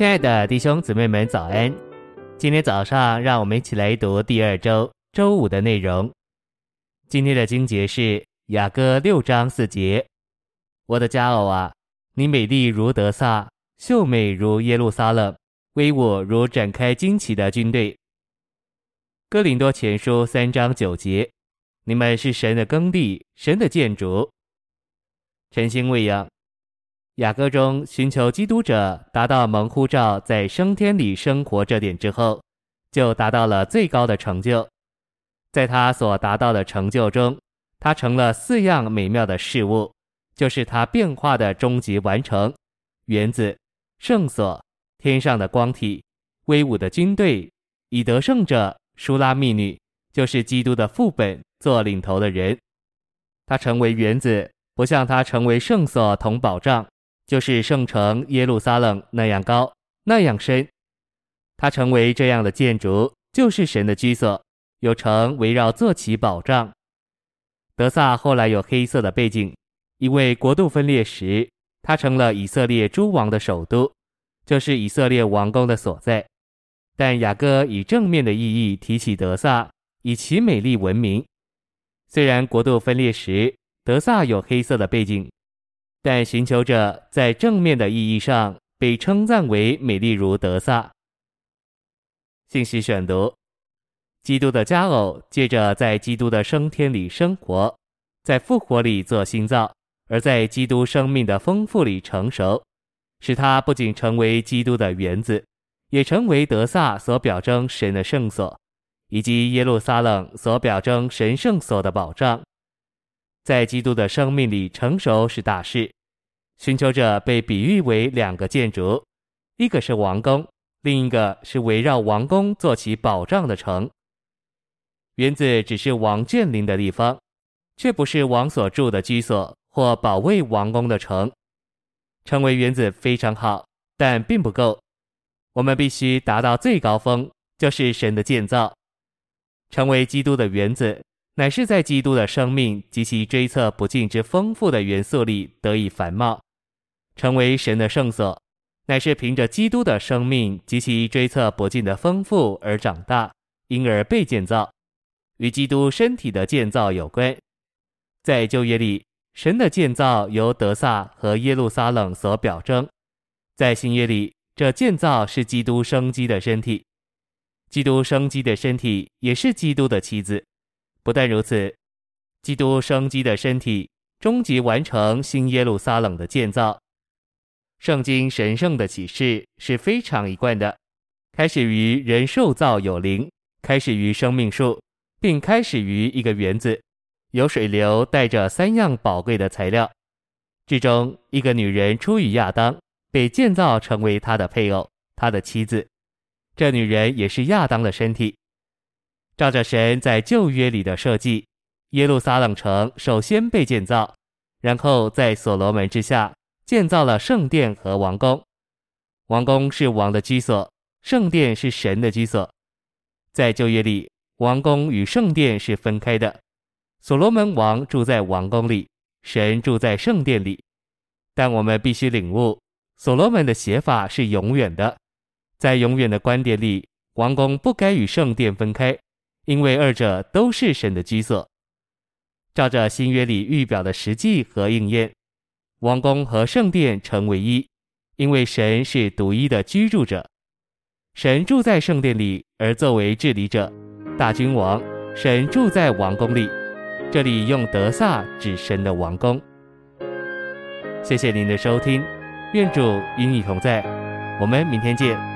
亲爱的弟兄姊妹们，早安！今天早上，让我们一起来读第二周周五的内容。今天的经节是雅歌六章四节：“我的佳偶啊，你美丽如德萨，秀美如耶路撒冷，威武如展开旌旗的军队。”哥林多前书三章九节：“你们是神的耕地，神的建筑。”晨星喂养。雅歌中寻求基督者达到蒙呼召在升天里生活这点之后，就达到了最高的成就。在他所达到的成就中，他成了四样美妙的事物，就是他变化的终极完成：原子、圣所、天上的光体、威武的军队、以得胜者、舒拉密女，就是基督的副本做领头的人。他成为原子，不像他成为圣所同保障。就是圣城耶路撒冷那样高，那样深，它成为这样的建筑，就是神的居所，有城围绕坐骑保障。德萨后来有黑色的背景，因为国度分裂时，它成了以色列诸王的首都，就是以色列王宫的所在。但雅各以正面的意义提起德萨，以其美丽闻名。虽然国度分裂时，德萨有黑色的背景。但寻求者在正面的意义上被称赞为美丽如德萨。信息选读：基督的佳偶借着在基督的升天里生活，在复活里做新造，而在基督生命的丰富里成熟，使他不仅成为基督的园子，也成为德萨所表征神的圣所，以及耶路撒冷所表征神圣所的保障。在基督的生命里成熟是大事。寻求者被比喻为两个建筑，一个是王宫，另一个是围绕王宫做其保障的城。园子只是王建林的地方，却不是王所住的居所或保卫王宫的城。成为园子非常好，但并不够。我们必须达到最高峰，就是神的建造，成为基督的园子。乃是在基督的生命及其追测不尽之丰富的元素里得以繁茂，成为神的圣所，乃是凭着基督的生命及其追测不尽的丰富而长大，因而被建造，与基督身体的建造有关。在旧约里，神的建造由德撒和耶路撒冷所表征；在新约里，这建造是基督生机的身体，基督生机的身体也是基督的妻子。不但如此，基督生机的身体终极完成新耶路撒冷的建造。圣经神圣的启示是非常一贯的，开始于人受造有灵，开始于生命树，并开始于一个园子，有水流带着三样宝贵的材料。之中，一个女人出于亚当，被建造成为他的配偶，他的妻子。这女人也是亚当的身体。照着神在旧约里的设计，耶路撒冷城首先被建造，然后在所罗门之下建造了圣殿和王宫。王宫是王的居所，圣殿是神的居所。在旧约里，王宫与圣殿是分开的。所罗门王住在王宫里，神住在圣殿里。但我们必须领悟，所罗门的写法是永远的，在永远的观点里，王宫不该与圣殿分开。因为二者都是神的居所，照着新约里预表的实际和应验，王宫和圣殿成为一，因为神是独一的居住者，神住在圣殿里，而作为治理者，大君王，神住在王宫里。这里用德撒指神的王宫。谢谢您的收听，愿主与你同在，我们明天见。